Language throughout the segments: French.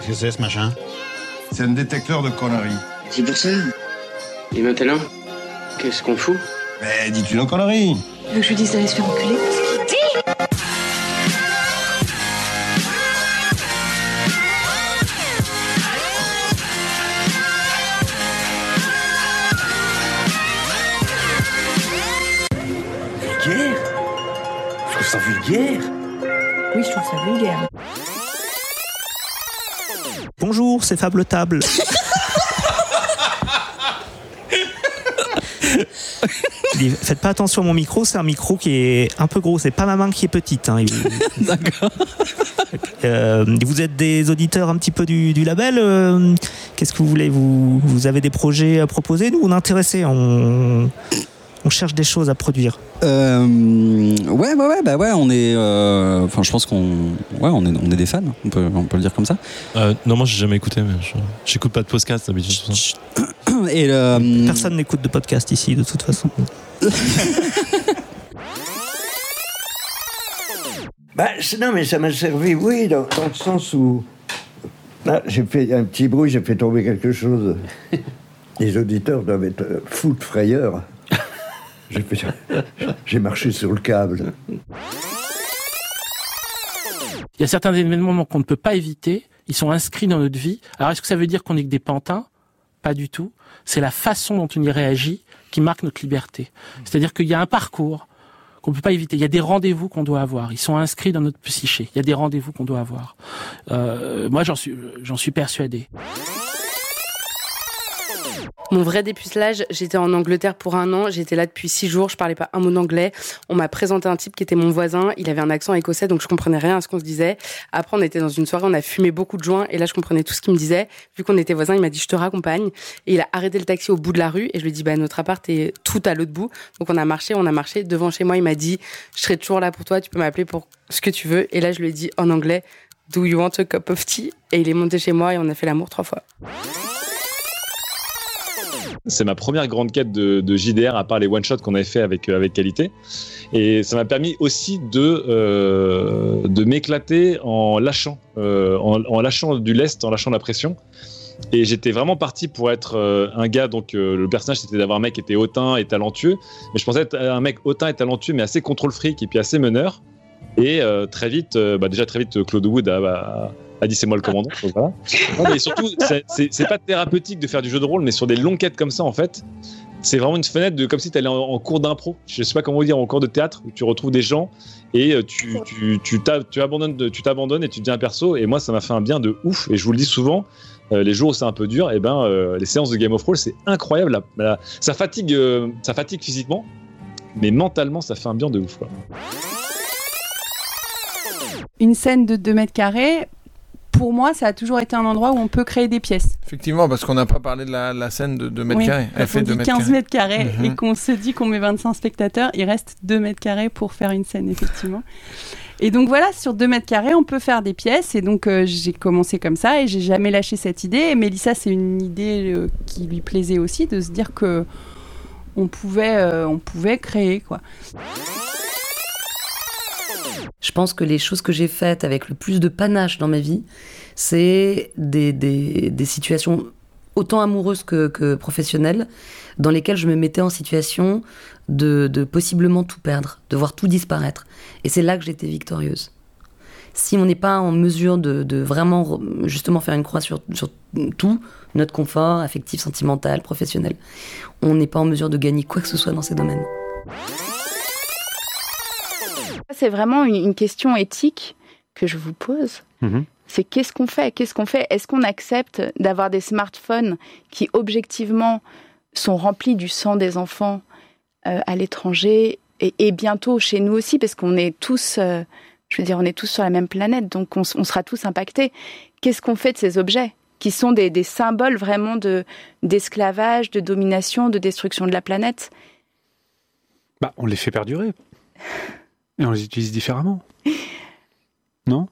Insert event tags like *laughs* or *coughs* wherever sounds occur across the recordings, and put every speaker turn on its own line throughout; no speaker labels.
Qu'est-ce que c'est ce machin?
C'est un détecteur de conneries.
C'est pour ça. Et maintenant, qu'est-ce qu'on fout?
Mais dis-tu nos conneries
Tu veux que je lui dise d'aller se faire enculer
Je trouve ça vulgaire.
Oui, je trouve ça vulgaire.
Bonjour, c'est Fable Table. *laughs* Faites pas attention à mon micro, c'est un micro qui est un peu gros. C'est pas ma main qui est petite. hein. *laughs*
D'accord.
Euh, vous êtes des auditeurs un petit peu du, du label. euh, Qu'est-ce que vous voulez vous, vous avez des projets à proposer Nous, on est intéressés. On, on cherche des choses à produire.
Euh, ouais, ouais, ouais, bah ouais, on est. euh, Enfin, je pense qu'on. Ouais, on est, on est des fans, on peut, on peut le dire comme ça.
Euh, non, moi j'ai jamais écouté, mais je- j'écoute pas de podcast d'habitude. *coughs*
Et le.
Personne n'écoute de podcast ici, de toute façon. *laughs*
Bah, non, mais ça m'a servi, oui, dans, dans le sens où. Là, j'ai fait un petit bruit, j'ai fait tomber quelque chose. *laughs* Les auditeurs doivent être euh, fous de frayeur. J'ai marché sur le câble.
Il y a certains événements qu'on ne peut pas éviter. Ils sont inscrits dans notre vie. Alors, est-ce que ça veut dire qu'on est que des pantins? Pas du tout. C'est la façon dont on y réagit qui marque notre liberté. C'est-à-dire qu'il y a un parcours qu'on peut pas éviter. Il y a des rendez-vous qu'on doit avoir. Ils sont inscrits dans notre psyché. Il y a des rendez-vous qu'on doit avoir. Euh, moi, j'en suis persuadé.
Mon vrai dépucelage, j'étais en Angleterre pour un an, j'étais là depuis six jours, je parlais pas un mot d'anglais. On m'a présenté un type qui était mon voisin, il avait un accent écossais, donc je comprenais rien à ce qu'on se disait. Après, on était dans une soirée, on a fumé beaucoup de joints, et là, je comprenais tout ce qu'il me disait. Vu qu'on était voisins, il m'a dit, je te raccompagne. Et il a arrêté le taxi au bout de la rue, et je lui ai dit, bah, notre appart est tout à l'autre bout. Donc on a marché, on a marché. Devant chez moi, il m'a dit, je serai toujours là pour toi, tu peux m'appeler pour ce que tu veux. Et là, je lui ai dit en anglais, Do you want a cup of tea? Et il est monté chez moi et on a fait l'amour trois fois.
C'est ma première grande quête de, JDR, à part les one-shots qu'on avait fait avec, euh, avec qualité. Et ça m'a permis aussi de, euh, de m'éclater en lâchant, euh, en, lâchant du lest, en lâchant la pression. Et j'étais vraiment parti pour être un gars, donc le personnage c'était d'avoir un mec qui était hautain et talentueux. Mais je pensais être un mec hautain et talentueux, mais assez contrôle fric et puis assez meneur. Et très vite, bah, déjà très vite, Claude Wood a- a dit c'est moi le commandant. *laughs* donc voilà. Non, mais surtout, c'est- pas thérapeutique de faire du jeu de rôle, mais sur des longues quêtes comme ça, en fait, c'est vraiment une fenêtre de comme si tu allais en, en cours d'impro. Je sais pas comment dire, en cours de théâtre, où tu retrouves des gens et euh, tu, tu, tu, tu abandonnes, tu t'abandonnes et tu deviens un perso. Et moi, ça m'a fait un bien de ouf. Et je vous le dis souvent, euh, les jours où c'est un peu dur, et ben, euh, les séances de Game of Thrones, c'est incroyable. La- la- ça, fatigue, euh, ça fatigue physiquement, mais mentalement, ça fait un bien de ouf. Quoi.
Une scène de 2 mètres carrés, pour moi, ça a toujours été un endroit où on peut créer des pièces.
Effectivement, parce qu'on n'a pas parlé de la, la scène de 2 mètres
Oui,
carrés. Elle fait
on
2
dit
mètres
15
carrés.
mètres carrés
Mhm.
et qu'on se dit qu'on met 25 spectateurs, il reste 2 mètres carrés pour faire une scène, effectivement. Et donc voilà, sur 2 mètres carrés, on peut faire des pièces. Et donc euh, j'ai commencé comme ça et j'ai jamais lâché cette idée. Et Mélissa, c'est une idée euh, qui lui plaisait aussi de se dire que on pouvait, euh, on pouvait créer quoi.
Je pense que les choses que j'ai faites avec le plus de panache dans ma vie, c'est des, des, situations autant amoureuses que, professionnelles, dans lesquelles je me mettais en situation de, de possiblement tout perdre, de voir tout disparaître. Et c'est là que j'étais victorieuse. Si on n'est pas en mesure de, vraiment justement faire une croix sur tout, notre confort affectif, sentimental, professionnel, on n'est pas en mesure de gagner quoi que ce soit dans ces domaines.
C'est vraiment une, question éthique que je vous pose. C'est qu'est-ce qu'on fait? Qu'est-ce qu'on fait? Est-ce qu'on accepte d'avoir des smartphones qui objectivement sont remplis du sang des enfants euh, à l'étranger et, et bientôt chez nous aussi? Parce qu'on est tous, euh, je veux dire, on est tous sur la même planète, donc on sera tous impactés. Qu'est-ce qu'on fait de ces objets qui sont des, des symboles vraiment de d'esclavage, de domination, de destruction de la planète?
Bah, on les fait perdurer. *laughs* Et on les utilise différemment. *laughs* Non?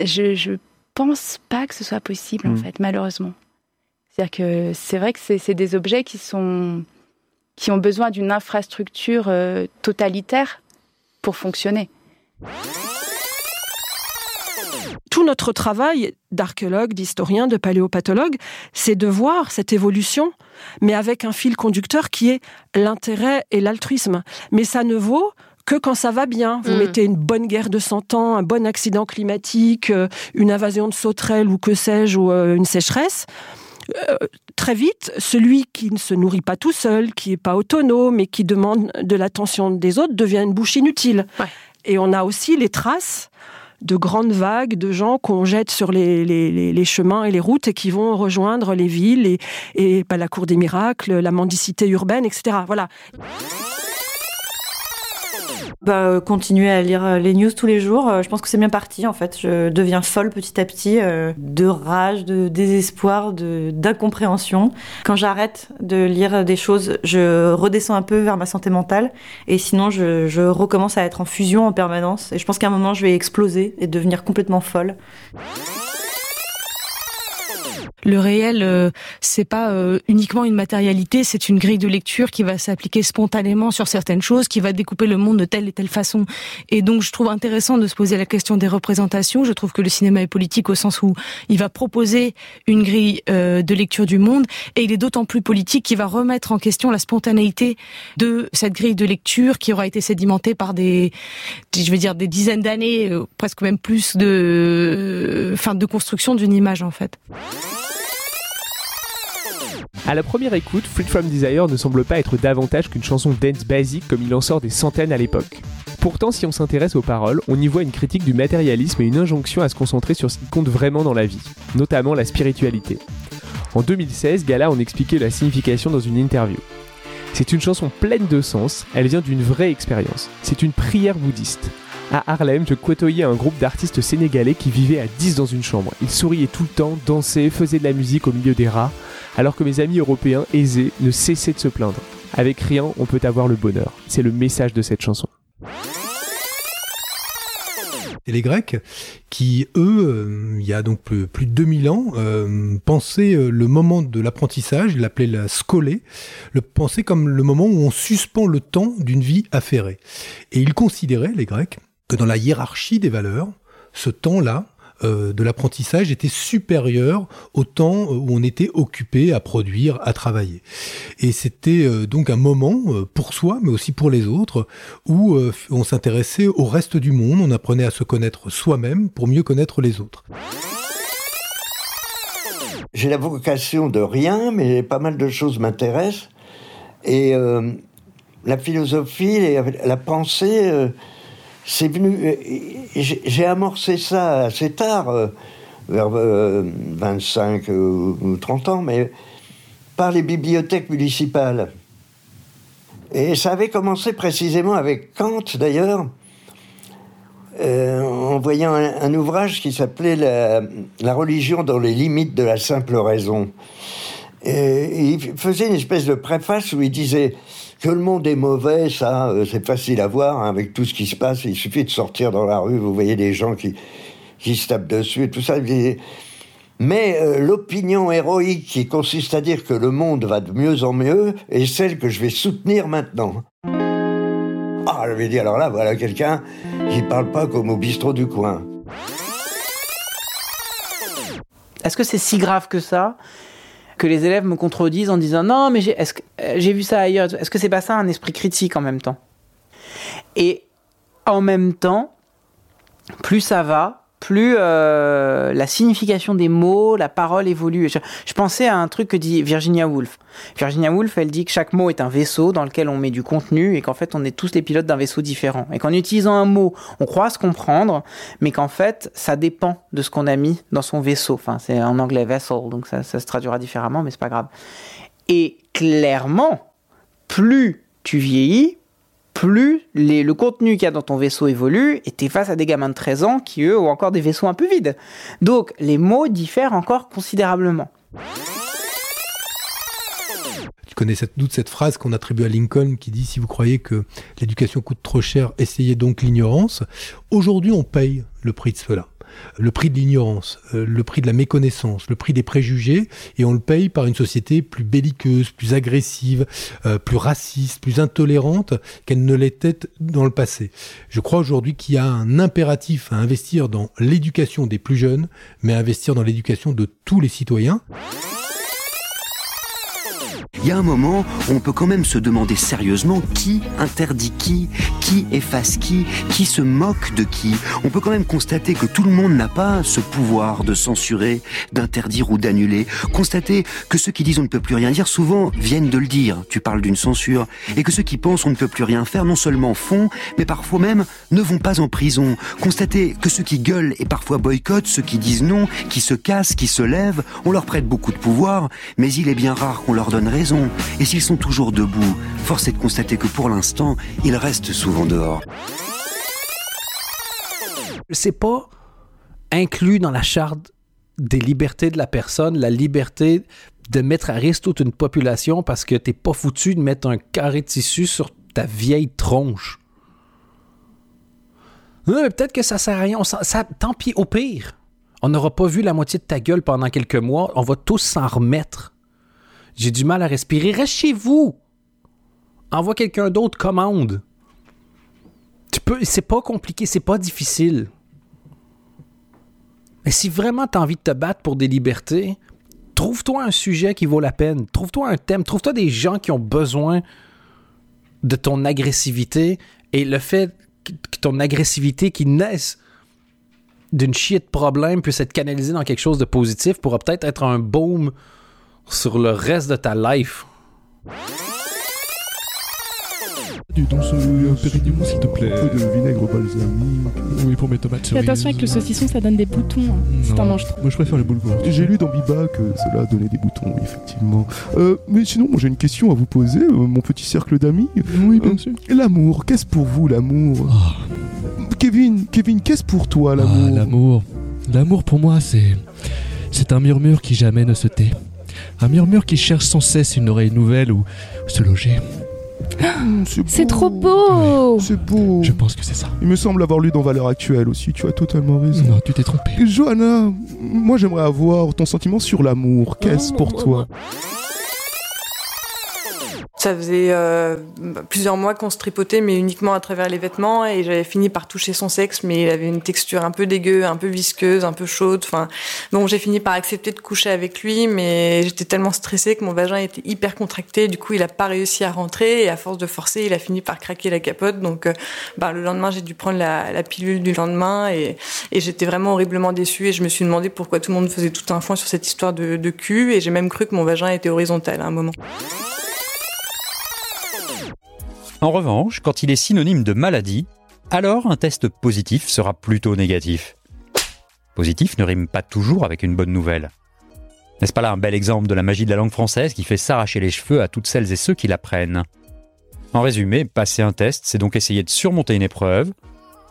Je, je pense pas que ce soit possible, en
Mm.
fait, malheureusement. C'est-à-dire que c'est vrai que c'est c'est des objets qui sont qui ont besoin d'une infrastructure euh, totalitaire pour fonctionner.
Tout notre travail d'archéologue, d'historien, de paléopathologue, c'est de voir cette évolution, mais avec un fil conducteur qui est l'intérêt et l'altruisme. Mais ça ne vaut que quand ça va bien. Vous
Mm.
mettez une bonne guerre de 100 ans, un bon accident climatique, euh, une invasion de sauterelles ou que sais-je, ou euh, une sécheresse. Euh, très vite, celui qui ne se nourrit pas tout seul, qui n'est pas autonome et qui demande de l'attention des autres devient une bouche inutile. Et on a aussi les traces de grandes vagues de gens qu'on jette sur les, les- les- les chemins et les routes et qui vont rejoindre les villes et, et bah, la cour des miracles, la mendicité urbaine, etc. Voilà.
Bah, euh, continuer à lire euh, les news tous les jours, euh, je pense que c'est bien parti en fait. Je deviens folle petit à petit de rage, de désespoir, de d'incompréhension. Quand j'arrête de lire des choses, je redescends un peu vers ma santé mentale et sinon je, je recommence à être en fusion en permanence. Et je pense qu'à un moment je vais exploser et devenir complètement folle.
Le réel, euh, c'est pas euh, uniquement une matérialité, c'est une grille de lecture qui va s'appliquer spontanément sur certaines choses, qui va découper le monde de telle et telle façon. Et donc, je trouve intéressant de se poser la question des représentations. Je trouve que le cinéma est politique au sens où il va proposer une grille euh, de lecture du monde, et il est d'autant plus politique qu'il va remettre en question la spontanéité de cette grille de lecture qui aura été sédimentée par des, je vais dire, des dizaines d'années, presque même plus de, enfin, de construction d'une image en fait.
À la première écoute, Free From Desire ne semble pas être davantage qu'une chanson dance basique comme il en sort des centaines à l'époque. Pourtant, si on s'intéresse aux paroles, on y voit une critique du matérialisme et une injonction à se concentrer sur ce qui compte vraiment dans la vie, notamment la spiritualité. En 2016, Gala en expliquait la signification dans une interview. C'est une chanson pleine de sens, elle vient d'une vraie expérience. C'est une prière bouddhiste. À Harlem, je côtoyais un groupe d'artistes sénégalais qui vivaient à 10 dans une chambre. Ils souriaient tout le temps, dansaient, faisaient de la musique au milieu des rats, alors que mes amis européens aisés ne cessaient de se plaindre. Avec rien, on peut avoir le bonheur. C'est le message de cette chanson.
Et les Grecs, qui, eux, euh, il y a donc plus, de 2000 ans, euh, pensaient euh, le moment de l'apprentissage, ils l'appelaient la scolée, le pensaient comme le moment où on suspend le temps d'une vie affairée. Et ils considéraient, les Grecs, que dans la hiérarchie des valeurs, ce temps-là, euh, de l'apprentissage était supérieur au temps où on était occupé à produire, à travailler. Et c'était euh, donc un moment euh, pour soi, mais aussi pour les autres, où euh, on s'intéressait au reste du monde, on apprenait à se connaître soi-même pour mieux connaître les autres.
J'ai la vocation de rien, mais pas mal de choses m'intéressent. Et euh, la philosophie, la pensée, euh, c'est venu. euh, j'ai amorcé ça assez tard, euh, vers euh, 25 ou ou 30 ans, mais par les bibliothèques municipales. Et ça avait commencé précisément avec Kant, d'ailleurs, euh, en voyant un, ouvrage qui s'appelait la, La religion dans les limites de la simple raison. Et il faisait une espèce de préface où il disait que le monde est mauvais, ça, euh, c'est facile à voir hein, avec tout ce qui se passe. Il suffit de sortir dans la rue, vous voyez des gens qui, qui se tapent dessus et tout ça. Mais euh, l'opinion héroïque qui consiste à dire que le monde va de mieux en mieux est celle que je vais soutenir maintenant. Ah, je vais dire, alors là, voilà quelqu'un qui parle pas comme au bistrot du coin.
Est-ce que c'est si grave que ça? Que les élèves me contredisent en disant non mais j'ai est-ce que- euh, j'ai vu ça ailleurs est-ce que c'est pas ça un esprit critique en même temps? Et en même temps plus ça va plus euh, la signification des mots, la parole évolue. Je, pensais à un truc que dit Virginia Woolf. Virginia Woolf, elle dit que chaque mot est un vaisseau dans lequel on met du contenu et qu'en fait on est tous les pilotes d'un vaisseau différent. Et qu'en utilisant un mot, on croit se comprendre, mais qu'en fait ça dépend de ce qu'on a mis dans son vaisseau. Enfin, c'est en anglais vessel, donc ça, ça se traduira différemment, mais c'est pas grave. Et clairement, plus tu vieillis, plus le contenu qu'il y a dans ton vaisseau évolue, et tu es face à des gamins de 13 ans qui, eux, ont encore des vaisseaux un peu vides. Donc, les mots diffèrent encore considérablement.
Connais cette, doute cette phrase qu'on attribue à Lincoln qui dit si vous croyez que l'éducation coûte trop cher, essayez donc l'ignorance. Aujourd'hui, on paye le prix de cela le prix de l'ignorance, euh, le prix de la méconnaissance, le prix des préjugés, et on le paye par une société plus belliqueuse, plus agressive, euh, plus raciste, plus intolérante qu'elle ne l'était dans le passé. Je crois aujourd'hui qu'il y a un impératif à investir dans l'éducation des plus jeunes, mais à investir dans l'éducation de tous les citoyens.
Il y a un moment où on peut quand même se demander sérieusement qui interdit qui, qui efface qui, qui se moque de qui. On peut quand même constater que tout le monde n'a pas ce pouvoir de censurer, d'interdire ou d'annuler. Constater que ceux qui disent on ne peut plus rien dire souvent viennent de le dire. Tu parles d'une censure. Et que ceux qui pensent on ne peut plus rien faire non seulement font, mais parfois même ne vont pas en prison. Constater que ceux qui gueulent et parfois boycottent, ceux qui disent non, qui se cassent, qui se lèvent, on leur prête beaucoup de pouvoir, mais il est bien rare qu'on leur donne raison. Et s'ils sont toujours debout, force est de constater que pour l'instant, ils restent souvent dehors.
C'est pas inclus dans la charte des libertés de la personne, la liberté de mettre à risque toute une population parce que t'es pas foutu de mettre un carré de tissu sur ta vieille tronche. Non, mais peut-être que ça sert à rien. ça, tant pis, au pire. On n'aura pas vu la moitié de ta gueule pendant quelques mois. On va tous s'en remettre. J'ai du mal à respirer. Reste chez vous. Envoie quelqu'un d'autre, commande. Tu peux, c'est pas compliqué, c'est pas difficile. Mais si vraiment tu envie de te battre pour des libertés, trouve-toi un sujet qui vaut la peine. Trouve-toi un thème. Trouve-toi des gens qui ont besoin de ton agressivité et le fait que ton agressivité qui naisse d'une chier de problème puisse être canalisée dans quelque chose de positif pourra peut-être être un baume sur le reste de ta life.
Dans ce pérignon, s'il te plaît. Un peu de vinaigre balsamique. Oui, pour mes tomates
Fais attention avec le saucisson, ça donne des boutons hein, si t'en manges trop.
Moi, je préfère les boulgours. J'ai lu dans Biba que cela donnait des boutons, effectivement. Euh, mais sinon, j'ai une question à vous poser, euh, mon petit cercle d'amis. Oui, bien Euh, sûr. L'amour, qu'est-ce pour vous l'amour? Kevin, Kevin, qu'est-ce pour toi l'amour?
Ah, l'amour. L'amour pour moi, c'est. C'est un murmure qui jamais ne se tait. Un murmure qui cherche sans cesse une oreille nouvelle où se loger.
C'est trop beau
C'est beau.
Je pense que c'est ça.
Il me semble avoir lu dans Valeurs Actuelles aussi, tu as totalement raison.
Non, tu t'es trompé.
Johanna, moi j'aimerais avoir ton sentiment sur l'amour. Qu'est-ce pour toi?
Ça faisait euh, plusieurs mois qu'on se tripotait, mais uniquement à travers les vêtements, et j'avais fini par toucher son sexe, mais il avait une texture un peu dégueu, un peu visqueuse, un peu chaude. Enfin, donc j'ai fini par accepter de coucher avec lui, mais j'étais tellement stressée que mon vagin était hyper contracté. Du coup, il a pas réussi à rentrer, et à force de forcer, il a fini par craquer la capote. Donc, euh, bah, le lendemain, j'ai dû prendre la, pilule du lendemain, et, et j'étais vraiment horriblement déçue, et je me suis demandé pourquoi tout le monde faisait tout un foin sur cette histoire de, de cul, et j'ai même cru que mon vagin était horizontal à un moment.
En revanche, quand il est synonyme de maladie, alors un test positif sera plutôt négatif. Positif ne rime pas toujours avec une bonne nouvelle. N'est-ce pas là un bel exemple de la magie de la langue française qui fait s'arracher les cheveux à toutes celles et ceux qui l'apprennent? En résumé, passer un test, c'est donc essayer de surmonter une épreuve,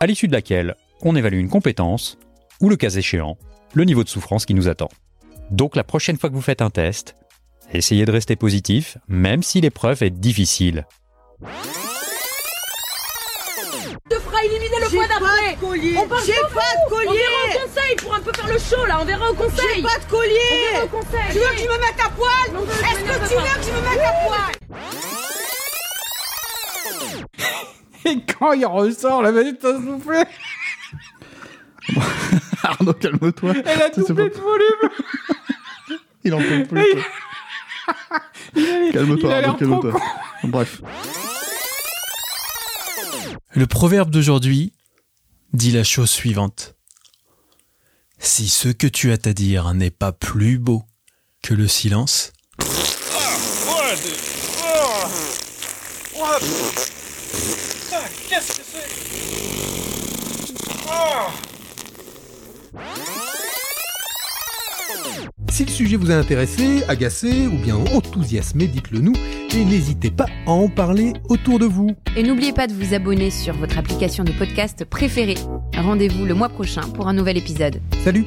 à l'issue de laquelle on évalue une compétence, ou le cas échéant, le niveau de souffrance qui nous attend. Donc la prochaine fois que vous faites un test, essayez de rester positif, même si l'épreuve est difficile.
Te fera éliminer le point d'après. On parle
J'ai
pas
de collier.
On verra au conseil pour un peu faire le show là. On verra au conseil.
J'ai pas de collier.
On verra au conseil.
Tu veux que je me mette à poil Est-ce que tu
pas.
veux que je me mette à poil
Et quand il ressort, la manette t'a soufflé. *laughs*
Arnaud, calme-toi.
Elle a doublé
pas-
de volume. *laughs*
Il en peut plus.
A-
Calme-toi,
a
Arnaud, calme-toi. Bref.
Le proverbe d'aujourd'hui dit la chose suivante. Si ce que tu as à dire n'est pas plus beau que le silence,
Si le sujet vous a intéressé, agacé ou bien enthousiasmé, dites-le nous et n'hésitez pas à en parler autour de vous.
Et n'oubliez pas de vous abonner sur votre application de podcast préférée. Rendez-vous le mois prochain pour un nouvel épisode.
Salut